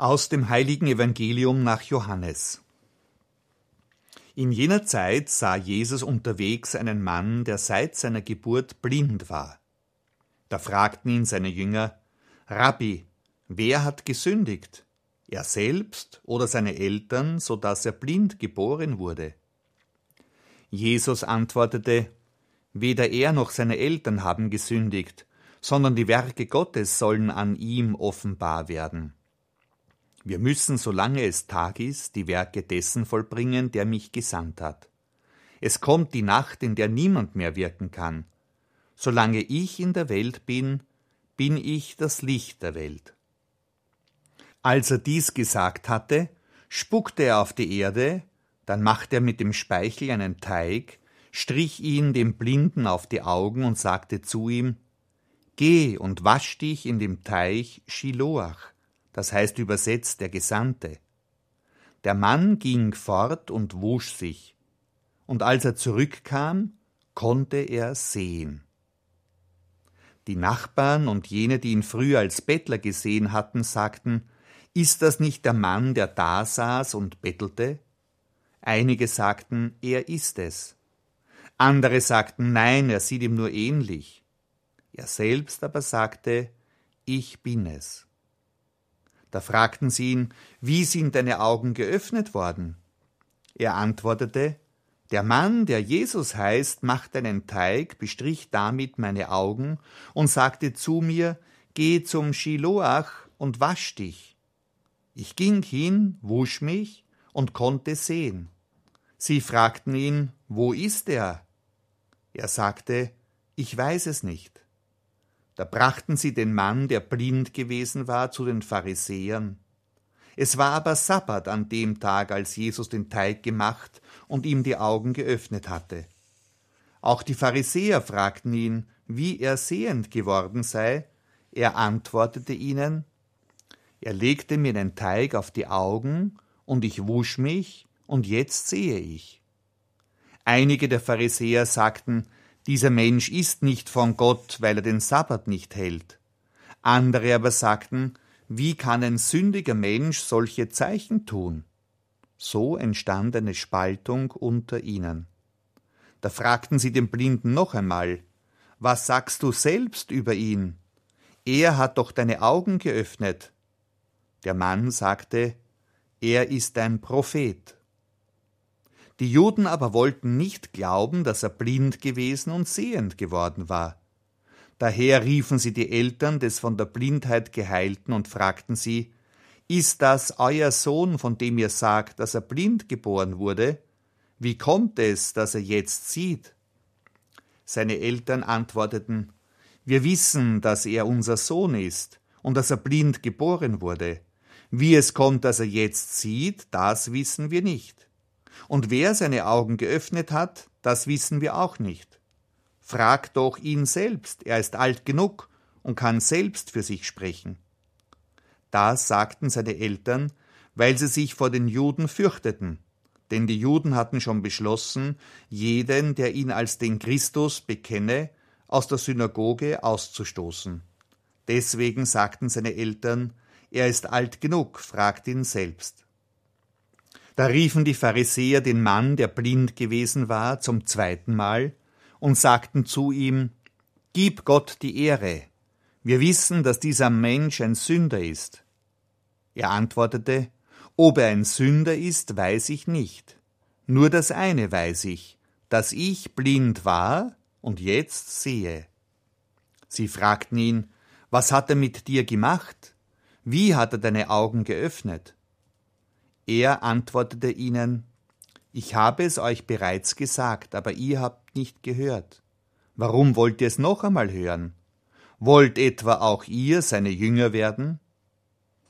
Aus dem heiligen Evangelium nach Johannes. In jener Zeit sah Jesus unterwegs einen Mann, der seit seiner Geburt blind war. Da fragten ihn seine Jünger, Rabbi, wer hat gesündigt? Er selbst oder seine Eltern, so dass er blind geboren wurde? Jesus antwortete, Weder er noch seine Eltern haben gesündigt, sondern die Werke Gottes sollen an ihm offenbar werden. Wir müssen, solange es Tag ist, die Werke dessen vollbringen, der mich gesandt hat. Es kommt die Nacht, in der niemand mehr wirken kann. Solange ich in der Welt bin, bin ich das Licht der Welt. Als er dies gesagt hatte, spuckte er auf die Erde, dann machte er mit dem Speichel einen Teig, strich ihn dem Blinden auf die Augen und sagte zu ihm, Geh und wasch dich in dem Teich Shiloach, das heißt übersetzt der Gesandte. Der Mann ging fort und wusch sich, und als er zurückkam, konnte er sehen. Die Nachbarn und jene, die ihn früher als Bettler gesehen hatten, sagten, Ist das nicht der Mann, der da saß und bettelte? Einige sagten, er ist es. Andere sagten, nein, er sieht ihm nur ähnlich. Er selbst aber sagte, ich bin es. Da fragten sie ihn, wie sind deine Augen geöffnet worden? Er antwortete, der Mann, der Jesus heißt, machte einen Teig, bestrich damit meine Augen und sagte zu mir, geh zum Shiloach und wasch dich. Ich ging hin, wusch mich und konnte sehen. Sie fragten ihn, wo ist er? Er sagte, ich weiß es nicht. Da brachten sie den Mann, der blind gewesen war, zu den Pharisäern. Es war aber Sabbat an dem Tag, als Jesus den Teig gemacht und ihm die Augen geöffnet hatte. Auch die Pharisäer fragten ihn, wie er sehend geworden sei. Er antwortete ihnen, er legte mir den Teig auf die Augen, und ich wusch mich, und jetzt sehe ich. Einige der Pharisäer sagten, dieser Mensch ist nicht von Gott, weil er den Sabbat nicht hält. Andere aber sagten, wie kann ein sündiger Mensch solche Zeichen tun? So entstand eine Spaltung unter ihnen. Da fragten sie den Blinden noch einmal, was sagst du selbst über ihn? Er hat doch deine Augen geöffnet. Der Mann sagte, er ist ein Prophet. Die Juden aber wollten nicht glauben, dass er blind gewesen und sehend geworden war. Daher riefen sie die Eltern des von der Blindheit geheilten und fragten sie, Ist das euer Sohn, von dem ihr sagt, dass er blind geboren wurde? Wie kommt es, dass er jetzt sieht? Seine Eltern antworteten, Wir wissen, dass er unser Sohn ist und dass er blind geboren wurde. Wie es kommt, dass er jetzt sieht, das wissen wir nicht. Und wer seine Augen geöffnet hat, das wissen wir auch nicht. Frag doch ihn selbst, er ist alt genug und kann selbst für sich sprechen. Das sagten seine Eltern, weil sie sich vor den Juden fürchteten, denn die Juden hatten schon beschlossen, jeden, der ihn als den Christus bekenne, aus der Synagoge auszustoßen. Deswegen sagten seine Eltern, er ist alt genug, fragt ihn selbst. Da riefen die Pharisäer den Mann, der blind gewesen war, zum zweiten Mal und sagten zu ihm, Gib Gott die Ehre. Wir wissen, dass dieser Mensch ein Sünder ist. Er antwortete, Ob er ein Sünder ist, weiß ich nicht. Nur das eine weiß ich, dass ich blind war und jetzt sehe. Sie fragten ihn, Was hat er mit dir gemacht? Wie hat er deine Augen geöffnet? Er antwortete ihnen, Ich habe es euch bereits gesagt, aber ihr habt nicht gehört. Warum wollt ihr es noch einmal hören? Wollt etwa auch ihr seine Jünger werden?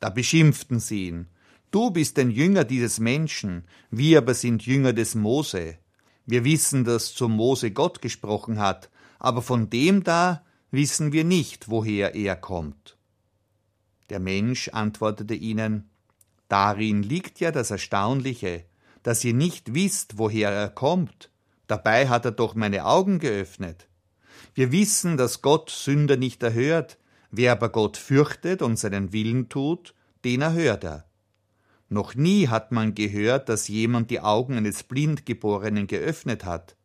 Da beschimpften sie ihn. Du bist ein Jünger dieses Menschen, wir aber sind Jünger des Mose. Wir wissen, dass zu Mose Gott gesprochen hat, aber von dem da wissen wir nicht, woher er kommt. Der Mensch antwortete ihnen, Darin liegt ja das Erstaunliche, dass ihr nicht wisst, woher er kommt. Dabei hat er doch meine Augen geöffnet. Wir wissen, dass Gott Sünder nicht erhört, wer aber Gott fürchtet und seinen Willen tut, den erhört er. Noch nie hat man gehört, dass jemand die Augen eines Blindgeborenen geöffnet hat.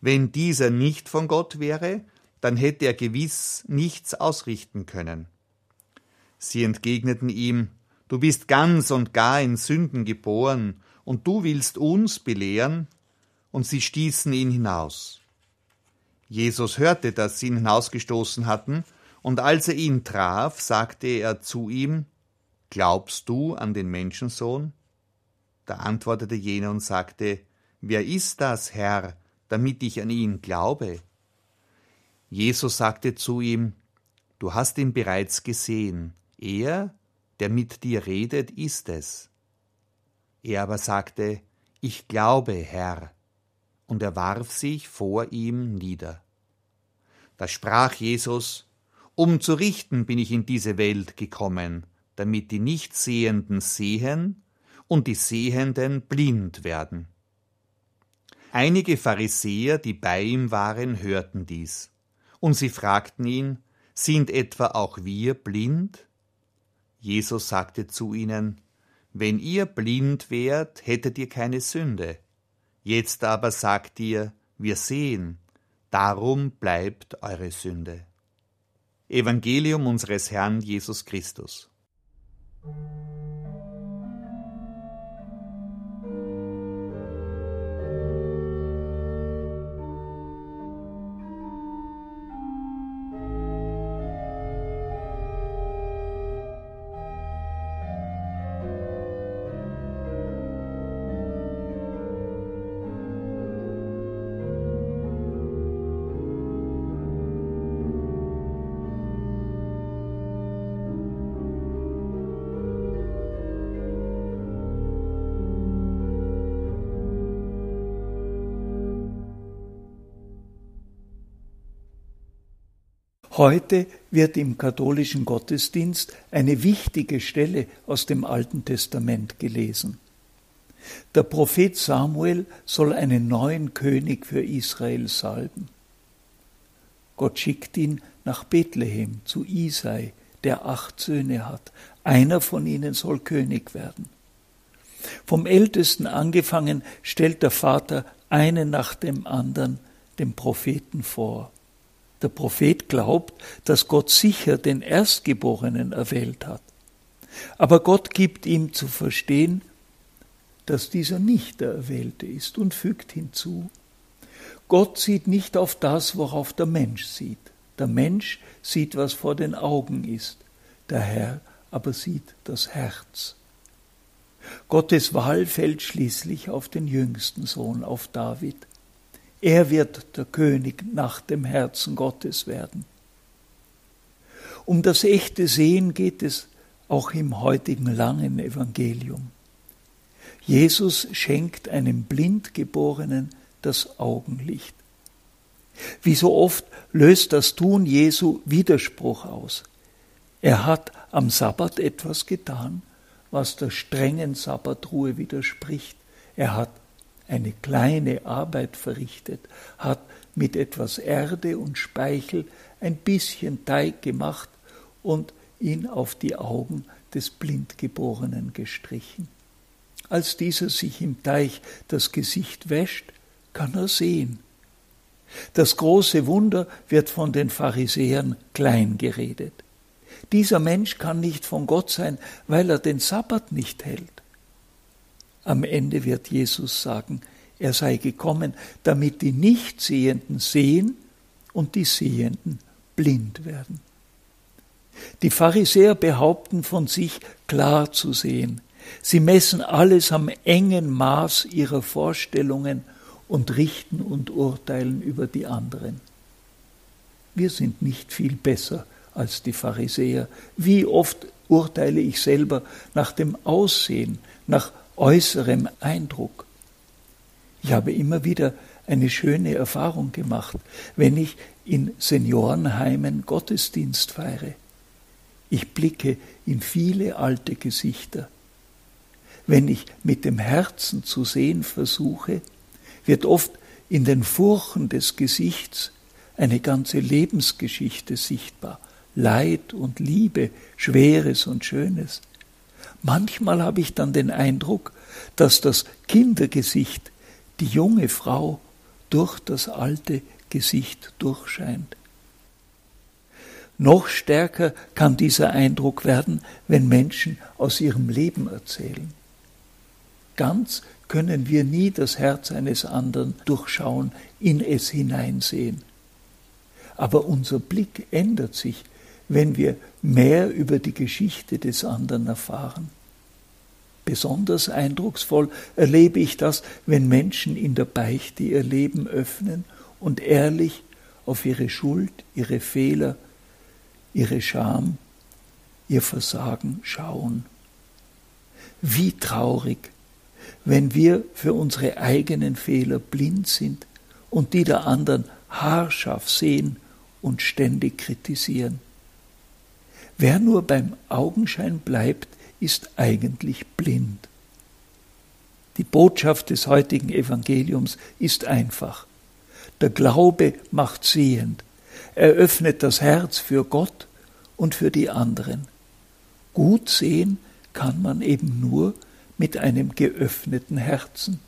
Wenn dieser nicht von Gott wäre, dann hätte er gewiss nichts ausrichten können. Sie entgegneten ihm, Du bist ganz und gar in Sünden geboren, und du willst uns belehren? Und sie stießen ihn hinaus. Jesus hörte, dass sie ihn hinausgestoßen hatten, und als er ihn traf, sagte er zu ihm, Glaubst du an den Menschensohn? Da antwortete jener und sagte, Wer ist das, Herr, damit ich an ihn glaube? Jesus sagte zu ihm, Du hast ihn bereits gesehen, er, der mit dir redet, ist es. Er aber sagte, Ich glaube, Herr, und er warf sich vor ihm nieder. Da sprach Jesus, Um zu richten bin ich in diese Welt gekommen, damit die Nichtsehenden sehen und die Sehenden blind werden. Einige Pharisäer, die bei ihm waren, hörten dies, und sie fragten ihn, sind etwa auch wir blind? Jesus sagte zu ihnen, Wenn ihr blind wärt, hättet ihr keine Sünde. Jetzt aber sagt ihr, wir sehen, darum bleibt eure Sünde. Evangelium unseres Herrn Jesus Christus. Heute wird im katholischen Gottesdienst eine wichtige Stelle aus dem Alten Testament gelesen. Der Prophet Samuel soll einen neuen König für Israel salben. Gott schickt ihn nach Bethlehem zu Isai, der acht Söhne hat. Einer von ihnen soll König werden. Vom Ältesten angefangen stellt der Vater einen nach dem anderen dem Propheten vor. Der Prophet glaubt, dass Gott sicher den Erstgeborenen erwählt hat. Aber Gott gibt ihm zu verstehen, dass dieser nicht der Erwählte ist und fügt hinzu, Gott sieht nicht auf das, worauf der Mensch sieht. Der Mensch sieht, was vor den Augen ist, der Herr aber sieht das Herz. Gottes Wahl fällt schließlich auf den jüngsten Sohn, auf David. Er wird der König nach dem Herzen Gottes werden. Um das echte Sehen geht es auch im heutigen langen Evangelium. Jesus schenkt einem Blindgeborenen das Augenlicht. Wie so oft löst das Tun Jesu Widerspruch aus. Er hat am Sabbat etwas getan, was der strengen Sabbatruhe widerspricht. Er hat eine kleine Arbeit verrichtet, hat mit etwas Erde und Speichel ein bisschen Teig gemacht und ihn auf die Augen des Blindgeborenen gestrichen. Als dieser sich im Teich das Gesicht wäscht, kann er sehen. Das große Wunder wird von den Pharisäern klein geredet. Dieser Mensch kann nicht von Gott sein, weil er den Sabbat nicht hält. Am Ende wird Jesus sagen, er sei gekommen, damit die Nichtsehenden sehen und die Sehenden blind werden. Die Pharisäer behaupten von sich klar zu sehen. Sie messen alles am engen Maß ihrer Vorstellungen und richten und urteilen über die anderen. Wir sind nicht viel besser als die Pharisäer. Wie oft urteile ich selber nach dem Aussehen, nach äußerem Eindruck. Ich habe immer wieder eine schöne Erfahrung gemacht, wenn ich in Seniorenheimen Gottesdienst feiere. Ich blicke in viele alte Gesichter. Wenn ich mit dem Herzen zu sehen versuche, wird oft in den Furchen des Gesichts eine ganze Lebensgeschichte sichtbar, Leid und Liebe, Schweres und Schönes. Manchmal habe ich dann den Eindruck, dass das Kindergesicht die junge Frau durch das alte Gesicht durchscheint. Noch stärker kann dieser Eindruck werden, wenn Menschen aus ihrem Leben erzählen. Ganz können wir nie das Herz eines anderen durchschauen, in es hineinsehen. Aber unser Blick ändert sich, wenn wir mehr über die Geschichte des anderen erfahren. Besonders eindrucksvoll erlebe ich das, wenn Menschen in der Beichte ihr Leben öffnen und ehrlich auf ihre Schuld, ihre Fehler, ihre Scham, ihr Versagen schauen. Wie traurig, wenn wir für unsere eigenen Fehler blind sind und die der anderen haarscharf sehen und ständig kritisieren. Wer nur beim Augenschein bleibt, ist eigentlich blind. Die Botschaft des heutigen Evangeliums ist einfach. Der Glaube macht sehend, er öffnet das Herz für Gott und für die anderen. Gut sehen kann man eben nur mit einem geöffneten Herzen.